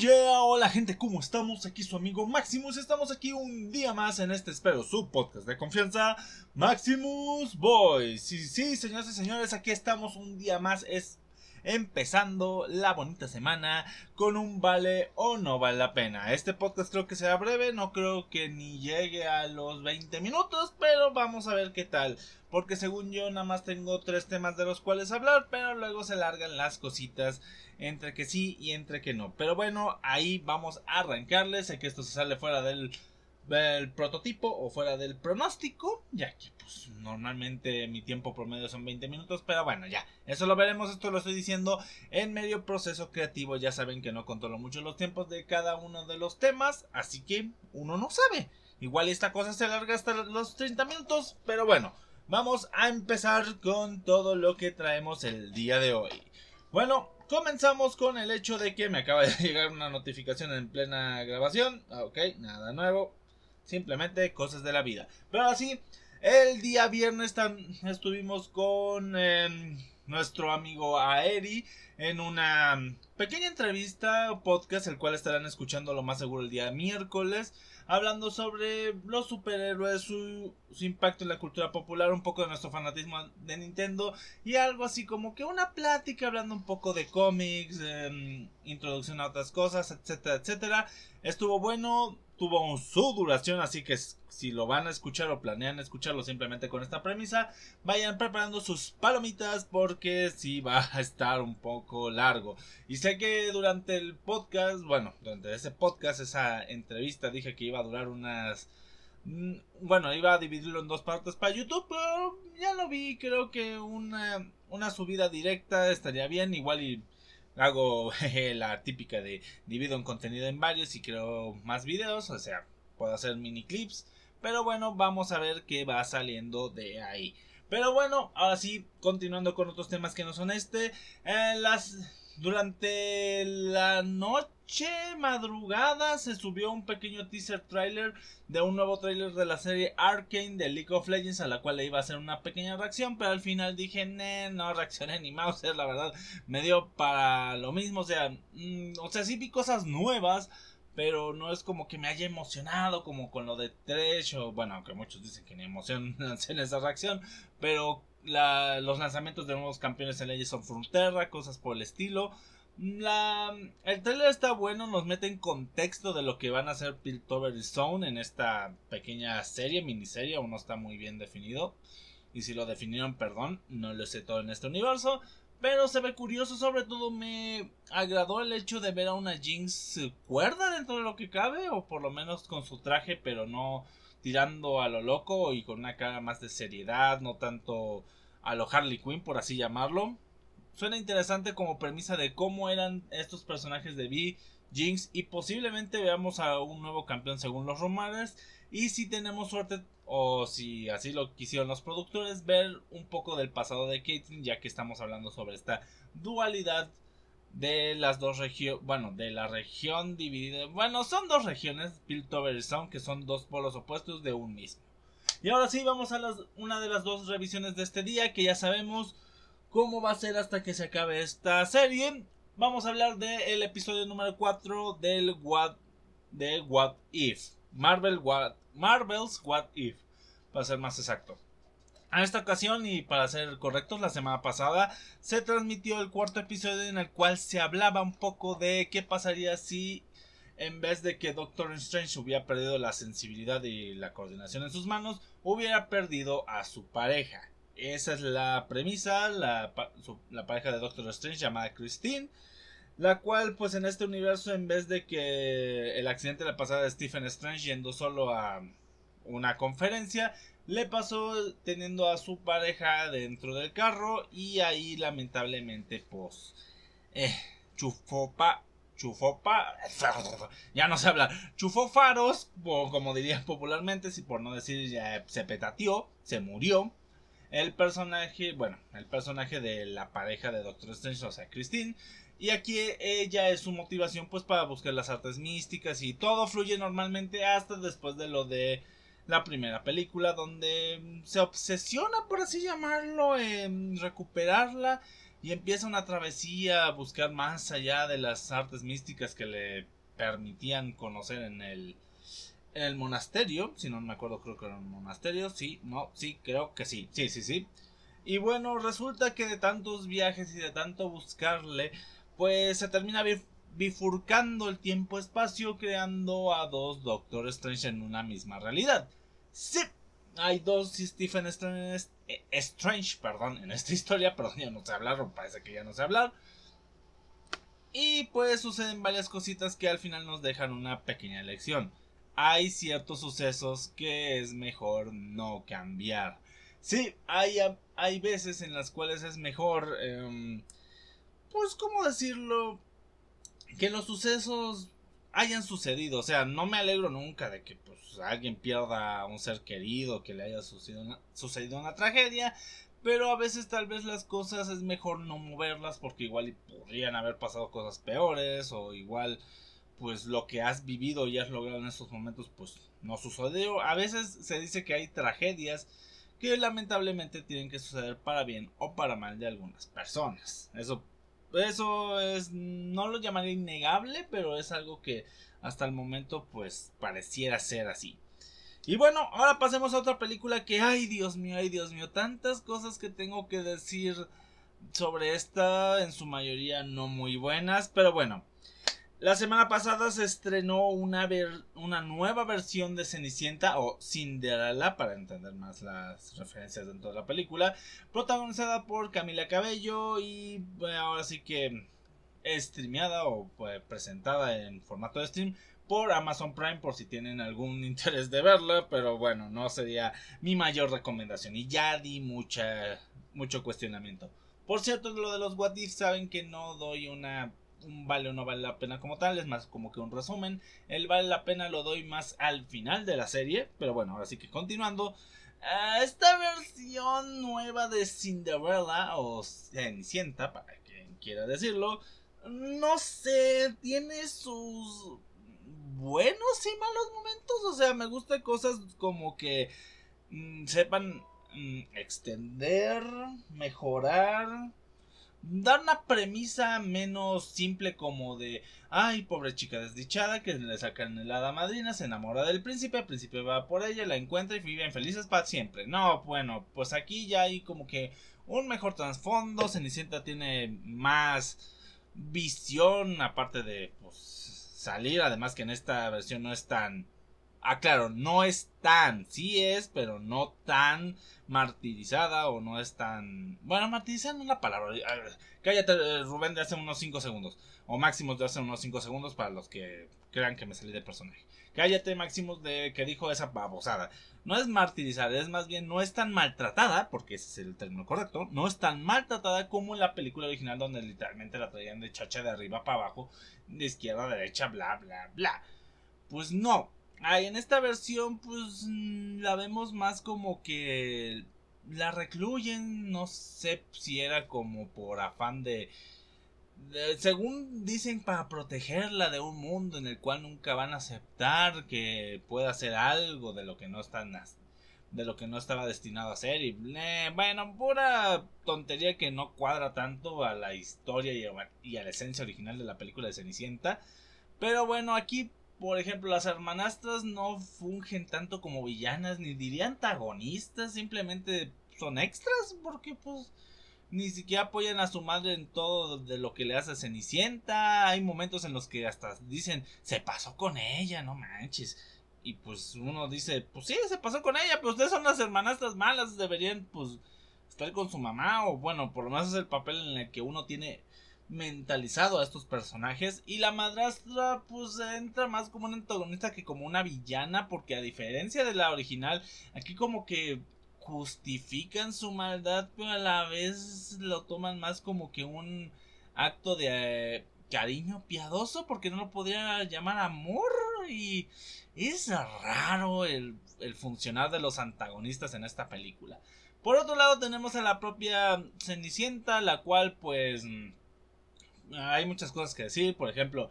yeah, hola gente, ¿cómo estamos? Aquí su amigo Maximus, estamos aquí un día más en este, espero, su podcast de confianza, Maximus Boys. Sí, sí, señoras y señores, aquí estamos un día más, es empezando la bonita semana con un vale o no vale la pena. Este podcast creo que será breve, no creo que ni llegue a los 20 minutos, pero vamos a ver qué tal. Porque según yo nada más tengo tres temas de los cuales hablar, pero luego se largan las cositas entre que sí y entre que no. Pero bueno, ahí vamos a arrancarles. Sé que esto se sale fuera del, del prototipo o fuera del pronóstico, ya que pues normalmente mi tiempo promedio son 20 minutos, pero bueno, ya, eso lo veremos, esto lo estoy diciendo en medio proceso creativo, ya saben que no controlo mucho los tiempos de cada uno de los temas, así que uno no sabe. Igual esta cosa se alarga hasta los 30 minutos, pero bueno, vamos a empezar con todo lo que traemos el día de hoy. Bueno, Comenzamos con el hecho de que me acaba de llegar una notificación en plena grabación. Ok, nada nuevo. Simplemente cosas de la vida. Pero así, el día viernes estuvimos con em, nuestro amigo Aeri en una pequeña entrevista o podcast, el cual estarán escuchando lo más seguro el día miércoles hablando sobre los superhéroes, su, impacto en la cultura popular, un poco de nuestro fanatismo de Nintendo y algo así como que una plática hablando un poco de cómics, em, introducción a otras cosas, etcétera, etcétera. Estuvo bueno, tuvo su duración, así que si lo van a escuchar o planean escucharlo simplemente con esta premisa, vayan preparando sus palomitas porque sí va a estar un poco largo. Y sé que durante el podcast, bueno, durante ese podcast, esa entrevista dije que iba a durar unas... Mm, bueno, iba a dividirlo en dos partes para YouTube, pero ya lo vi, creo que una, una subida directa estaría bien, igual y hago la típica de divido un contenido en varios y creo más videos, o sea, puedo hacer mini clips, pero bueno, vamos a ver qué va saliendo de ahí. Pero bueno, ahora sí, continuando con otros temas que no son este, eh, las durante la noche madrugada se subió un pequeño teaser trailer de un nuevo trailer de la serie Arkane de League of Legends a la cual le iba a hacer una pequeña reacción, pero al final dije, no reaccioné ni Mauser, la verdad me dio para lo mismo, o sea, mm, o sea, sí vi cosas nuevas, pero no es como que me haya emocionado como con lo de Tresh o bueno, aunque muchos dicen que ni emoción en esa reacción, pero los lanzamientos de nuevos campeones en Legends of Frontera, cosas por el estilo. La, el trailer está bueno, nos mete en contexto de lo que van a hacer Piltover y Zone en esta pequeña serie, miniserie, aún no está muy bien definido. Y si lo definieron, perdón, no lo sé todo en este universo. Pero se ve curioso, sobre todo me agradó el hecho de ver a una Jinx cuerda dentro de lo que cabe, o por lo menos con su traje, pero no tirando a lo loco y con una cara más de seriedad, no tanto a lo Harley Quinn, por así llamarlo. Suena interesante como premisa de cómo eran estos personajes de Vi, Jinx y posiblemente veamos a un nuevo campeón según los rumores. Y si tenemos suerte o si así lo quisieron los productores, ver un poco del pasado de Caitlyn, ya que estamos hablando sobre esta dualidad de las dos regiones, bueno, de la región dividida, bueno, son dos regiones, Piltover y Sound, que son dos polos opuestos de un mismo. Y ahora sí, vamos a las, una de las dos revisiones de este día, que ya sabemos cómo va a ser hasta que se acabe esta serie. Vamos a hablar del episodio número 4 del What, What If. Marvel What, Marvel's What If, para ser más exacto. A esta ocasión, y para ser correctos, la semana pasada se transmitió el cuarto episodio en el cual se hablaba un poco de qué pasaría si en vez de que Doctor Strange hubiera perdido la sensibilidad y la coordinación en sus manos, hubiera perdido a su pareja. Esa es la premisa, la, la pareja de Doctor Strange llamada Christine la cual, pues en este universo, en vez de que el accidente le pasara a Stephen Strange yendo solo a una conferencia, le pasó teniendo a su pareja dentro del carro y ahí lamentablemente, pues, eh, chufopa, chufopa, ya no se habla, chufó faros, como dirían popularmente, si por no decir ya se petateó, se murió. El personaje, bueno, el personaje de la pareja de Doctor Strange, o sea, Christine, y aquí ella es su motivación pues para buscar las artes místicas y todo fluye normalmente hasta después de lo de la primera película donde se obsesiona por así llamarlo en recuperarla y empieza una travesía a buscar más allá de las artes místicas que le permitían conocer en el, el monasterio. Si no me acuerdo, creo que era un monasterio. Sí, no, sí, creo que sí. Sí, sí, sí. Y bueno, resulta que de tantos viajes y de tanto buscarle, pues se termina bifurcando el tiempo-espacio creando a dos Doctor Strange en una misma realidad. Sí, hay dos Stephen Strange, eh, Strange perdón, en esta historia, perdón, ya no sé hablar, parece que ya no sé hablar. Y pues suceden varias cositas que al final nos dejan una pequeña lección. Hay ciertos sucesos que es mejor no cambiar. Sí, hay, hay veces en las cuales es mejor, em, pues, ¿cómo decirlo? Que los sucesos hayan sucedido. O sea, no me alegro nunca de que pues, alguien pierda a un ser querido, que le haya sucedido sucedido una tragedia. Pero a veces tal vez las cosas es mejor no moverlas porque igual podrían haber pasado cosas peores o igual pues lo que has vivido y has logrado en estos momentos pues no sucedió. A veces se dice que hay tragedias que lamentablemente tienen que suceder para bien o para mal de algunas personas. Eso eso es, no lo llamaría innegable, pero es algo que hasta el momento pues pareciera ser así. Y bueno, ahora pasemos a otra película que, ay Dios mío, ay Dios mío, tantas cosas que tengo que decir sobre esta, en su mayoría no muy buenas, pero bueno, la semana pasada se estrenó una, una nueva versión de Cenicienta o Cinderella, para entender más las referencias dentro de la película, protagonizada por Camila Cabello y ahora sí que streameada o pues, presentada en formato de stream por Amazon Prime por si tienen algún interés de verla, pero bueno, no sería mi mayor recomendación y ya di mucha mucho cuestionamiento. Por cierto, lo de los What If saben que no doy una un vale o no vale la pena como tal, es más como que un resumen. El vale la pena lo doy más al final de la serie, pero bueno, ahora sí que continuando. Eh, esta versión nueva de Cinderella o Cenicienta, para quien quiera decirlo, no sé, tiene sus buenos y malos momentos. O sea, me gusta cosas como que mm, sepan mm, extender, mejorar dar una premisa menos simple como de ay pobre chica desdichada que le sacan el hada madrina se enamora del príncipe el príncipe va por ella la encuentra y viven felices para siempre no bueno pues aquí ya hay como que un mejor trasfondo Cenicienta tiene más visión aparte de pues, salir además que en esta versión no es tan ah claro no es tan sí es pero no tan martirizada o no es tan... Bueno, martirizada no es la palabra. Cállate, eh, Rubén, de hace unos 5 segundos. O Máximos de hace unos 5 segundos para los que crean que me salí del personaje. Cállate, Máximos, de que dijo esa babosada. No es martirizada, es más bien no es tan maltratada, porque ese es el término correcto. No es tan maltratada como en la película original donde literalmente la traían de chacha de arriba para abajo, de izquierda a derecha, bla, bla, bla. Pues no, Ay, en esta versión, pues mm, la vemos más como que la recluyen. No sé si era como por afán de, según dicen, para protegerla de un mundo en el cual nunca van a aceptar que pueda hacer algo de lo que no están de lo que no estaba destinado a hacer y eh, bueno pura tontería que no cuadra tanto a la historia y a la esencia original de la película de Cenicienta pero bueno aquí por ejemplo, las hermanastras no fungen tanto como villanas, ni diría antagonistas, simplemente son extras, porque pues ni siquiera apoyan a su madre en todo de lo que le hace a Cenicienta. Hay momentos en los que hasta dicen, se pasó con ella, no manches. Y pues uno dice, pues sí, se pasó con ella, pero ustedes son las hermanastras malas, deberían pues estar con su mamá, o bueno, por lo menos es el papel en el que uno tiene mentalizado a estos personajes. Y la madrastra pues entra más como una antagonista que como una villana porque a diferencia de la original aquí como que justifican su maldad pero a la vez lo toman más como que un acto de eh, cariño piadoso porque no lo podría llamar amor. Y es raro el, el funcionar de los antagonistas en esta película. Por otro lado tenemos a la propia Cenicienta la cual pues hay muchas cosas que decir. Por ejemplo,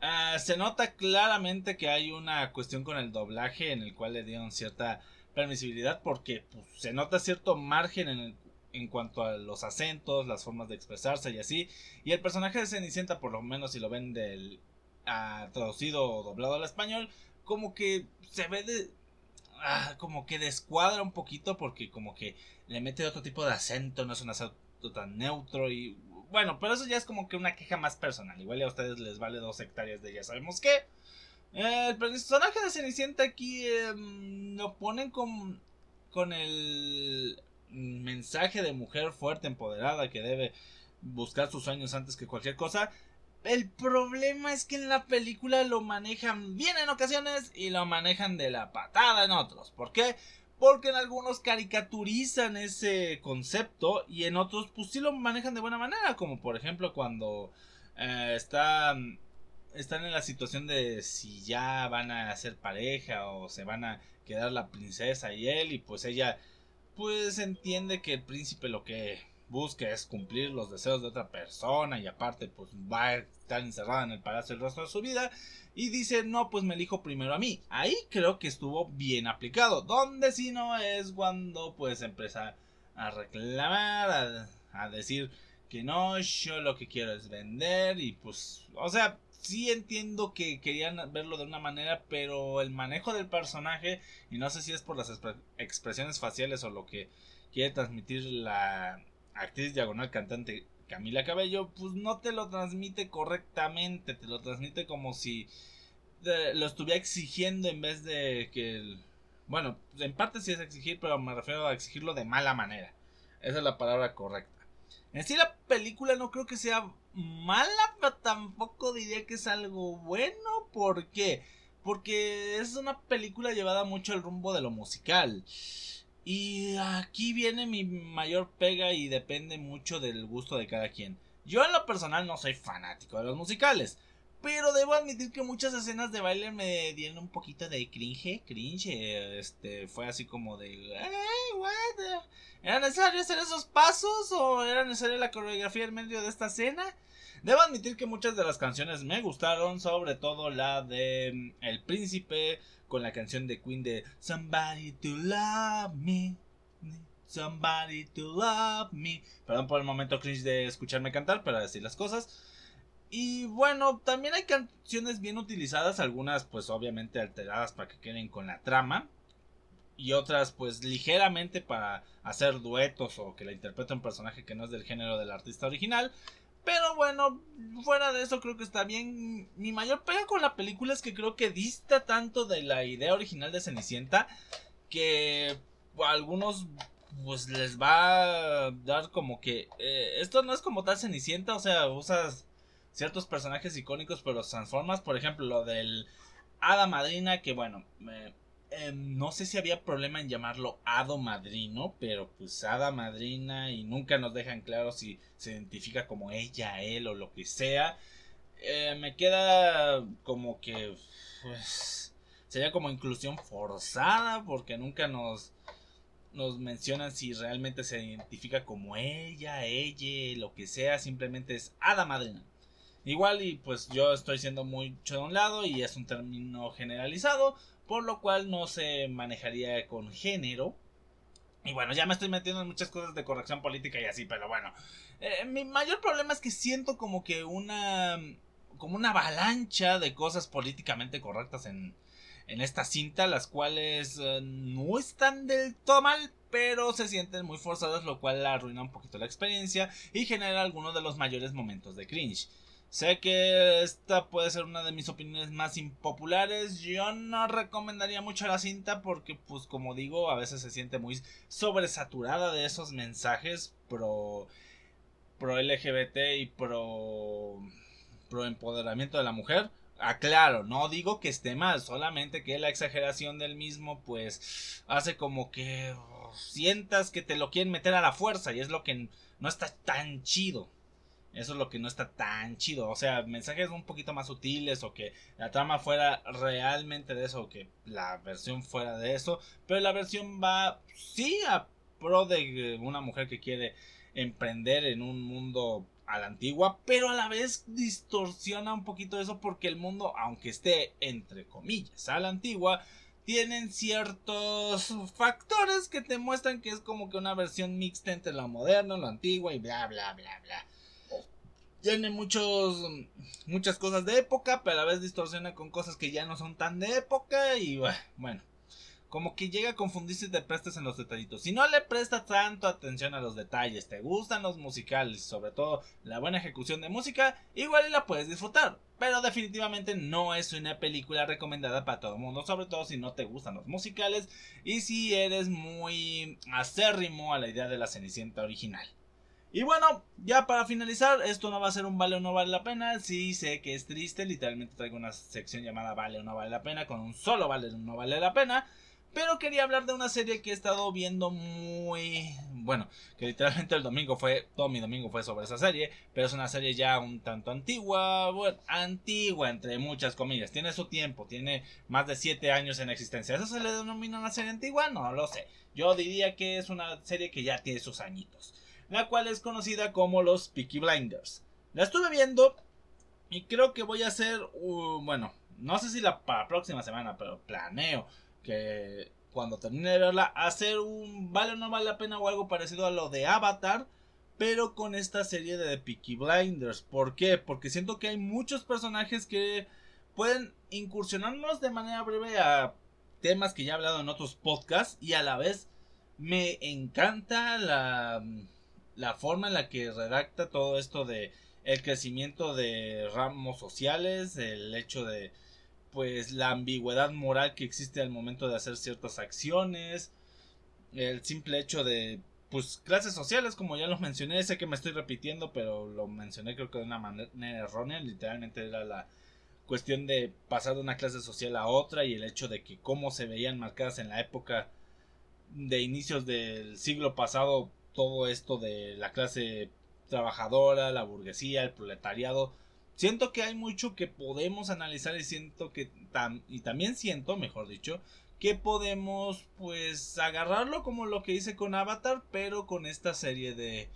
ah, se nota claramente que hay una cuestión con el doblaje en el cual le dieron cierta permisibilidad porque pues, se nota cierto margen en en cuanto a los acentos, las formas de expresarse y así. Y el personaje de Cenicienta, por lo menos si lo ven del traducido o doblado al español, como que se ve de... Ah, como que descuadra un poquito porque como que le mete otro tipo de acento, no es un acento tan neutro y bueno, pero eso ya es como que una queja más personal. Igual a ustedes les vale dos hectáreas de ya sabemos qué. el personaje de Cenicienta aquí em, lo ponen con, con el mensaje de mujer fuerte, empoderada, que debe buscar sus sueños antes que cualquier cosa. El problema es que en la película lo manejan bien en ocasiones y lo manejan de la patada en otros. ¿Por qué? Porque en algunos caricaturizan ese concepto y en otros pues sí lo manejan de buena manera. Como por ejemplo cuando eh, están, están en la situación de si ya van a ser pareja o se van a quedar la princesa y él y pues ella pues entiende que el príncipe lo que busca es cumplir los deseos de otra persona y aparte pues va a estar encerrada en el palacio el resto de su vida. Y dice no pues me elijo primero a mí. Ahí creo que estuvo bien aplicado. Donde si no es cuando pues empieza a reclamar a, a decir que no yo lo que quiero es vender y pues o sea sí entiendo que querían verlo de una manera, pero el manejo del personaje, y no sé si es por las expresiones faciales o lo que quiere transmitir la, actriz diagonal cantante Camila Cabello, pues no te lo transmite correctamente, te lo transmite como si lo estuviera exigiendo en vez de que... bueno, en parte sí es exigir, pero me refiero a exigirlo de mala manera. Esa es la palabra correcta. En sí la película no creo que sea mala, pero tampoco diría que es algo bueno. ¿Por qué? Porque es una película llevada mucho al rumbo de lo musical. Y aquí viene mi mayor pega y depende mucho del gusto de cada quien. Yo en lo personal no soy fanático de los musicales. Pero debo admitir que muchas escenas de baile me dieron un poquito de cringe, cringe, este, fue así como de, what? ¿Era necesario hacer esos pasos o era necesaria la coreografía en medio de esta escena? Debo admitir que muchas de las canciones me gustaron, sobre todo la de mm, El Príncipe, con la canción de Queen de Somebody to Love Me. Somebody to Love Me. Perdón por el momento cringe de escucharme cantar para decir las cosas. Y bueno, también hay canciones bien utilizadas, algunas pues obviamente alteradas para que queden con la trama. Y otras pues ligeramente para hacer duetos o que la interprete un personaje que no es del género del artista original. Pero bueno, fuera de eso creo que está bien. Mi mayor pega con la película es que creo que dista tanto de la idea original de Cenicienta que a algunos pues les va a dar como que eh, esto no es como tal Cenicienta, o sea, usas ciertos personajes icónicos pero los transformas, por ejemplo, lo del Hada Madrina que bueno, me Em, no sé si había problema en llamarlo Hado Madrino, pero pues Hada Madrina y nunca nos dejan claro si se identifica como ella, él o lo que sea. Eh, me queda como que pues, sería como inclusión forzada porque nunca nos nos mencionan si realmente se identifica como ella, ella, lo que sea, simplemente es Hada Madrina. Igual y pues yo estoy siendo mucho de un lado y es un término generalizado, por lo cual no se manejaría con género. Y bueno, ya me estoy metiendo en muchas cosas de corrección política y así, pero bueno. Eh, mi mayor problema es que siento como que una. como una avalancha de cosas políticamente correctas en, en esta cinta, las cuales eh, no están del todo mal, pero se sienten muy forzadas, lo cual arruina un poquito la experiencia y genera algunos de los mayores momentos de cringe. Sé que esta puede ser una de mis opiniones más impopulares. Yo no recomendaría mucho la cinta porque, pues como digo, a veces se siente muy sobresaturada de esos mensajes pro, pro LGBT y pro, pro empoderamiento de la mujer. Aclaro, no digo que esté mal, solamente que la exageración del mismo pues hace como que sientas que te lo quieren meter a la fuerza y es lo que no está tan chido. Eso es lo que no está tan chido. O sea, mensajes un poquito más sutiles o que la trama fuera realmente de eso o que la versión fuera de eso. Pero la versión va, sí, a pro de una mujer que quiere emprender en un mundo a la antigua, pero a la vez distorsiona un poquito eso porque el mundo, aunque esté entre comillas a la antigua, tienen ciertos factores que te muestran que es como que una versión mixta entre lo moderno, lo antiguo y bla bla bla bla. Tiene muchos muchas cosas de época, pero a la vez distorsiona con cosas que ya no son tan de época y bueno, como que llega a confundirse y te prestas en los detallitos. Si no le prestas tanto atención a los detalles, te gustan los musicales, sobre todo la buena ejecución de música, igual la puedes disfrutar. Pero definitivamente no es una película recomendada para todo el mundo, sobre todo si no te gustan los musicales y si eres muy acérrimo a la idea de la Cenicienta original. Y bueno, ya para finalizar, esto no va a ser un vale o no vale la pena. Sí sé que es triste, literalmente traigo una sección llamada vale o no vale la pena, con un solo vale o no vale la pena. Pero quería hablar de una serie que he estado viendo muy... Bueno, que literalmente el domingo fue... Todo mi domingo fue sobre esa serie. Pero es una serie ya un tanto antigua. Bueno, antigua entre muchas comillas. Tiene su tiempo. Tiene más de 7 años en existencia. ¿Eso se le denomina una serie antigua? No lo sé. Yo diría que es una serie que ya tiene sus añitos. La cual es conocida como los Peaky Blinders. La estuve viendo. Y creo que voy a hacer... bueno, no sé si la próxima semana. Pero planeo que cuando termine de verla, hacer un vale o no vale la pena o algo parecido a lo de Avatar, pero con esta serie de Peaky Blinders. ¿Por qué? Porque siento que hay muchos personajes que pueden incursionarnos de manera breve a temas que ya he hablado en otros podcasts y a la vez me encanta la, la forma en la que redacta todo esto de el crecimiento de ramos sociales, el hecho de pues la ambigüedad moral que existe al momento de hacer ciertas acciones, el simple hecho de pues clases sociales como ya lo mencioné, sé que me estoy repitiendo, pero lo mencioné creo que de una manera errónea, literalmente era la cuestión de pasar de una clase social a otra y el hecho de que cómo se veían marcadas en la época de inicios del siglo pasado todo esto de la clase trabajadora, la burguesía, el proletariado, siento que hay mucho que podemos analizar y siento que y también siento, mejor dicho, que podemos pues agarrarlo como lo que hice con Avatar, pero con esta serie de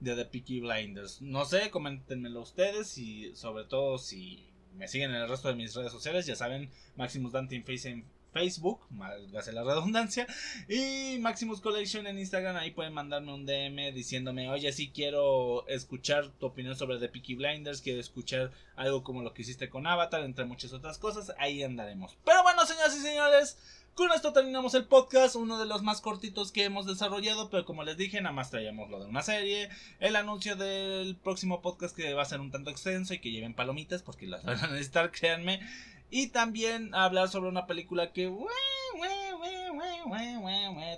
de The Peaky Blinders. No sé, coméntenmelo ustedes y sobre todo si me siguen en el resto de mis redes sociales, ya saben, Maximus Dante en Facebook, malgase la redundancia, y Maximus Collection en Instagram, ahí pueden mandarme un DM diciéndome, oye, si quiero escuchar tu opinión sobre The Peaky Blinders, quiero escuchar algo como lo que hiciste con Avatar, entre muchas otras cosas, ahí andaremos. Pero bueno, señoras y señores, con esto terminamos el podcast, uno de los más cortitos que hemos desarrollado, pero como les dije, nada más traíamos lo de una serie, el anuncio del próximo podcast que va a ser un tanto extenso y que lleven palomitas porque las van a necesitar, créanme. Y también hablar sobre una película que...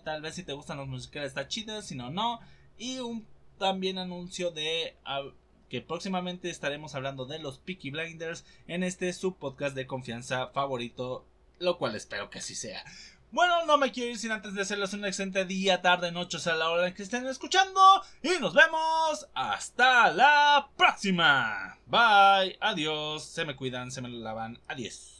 Tal vez si te gustan los musicales está chida, si no, no. Y un también anuncio de que próximamente estaremos hablando de los Peaky Blinders en este subpodcast de confianza favorito, lo cual espero que así sea. Bueno, no me quiero ir sin antes de hacerles un excelente día, tarde, noche, a la hora en que estén escuchando. Y nos vemos hasta la próxima. Bye, adiós, se me cuidan, se me lavan, adiós.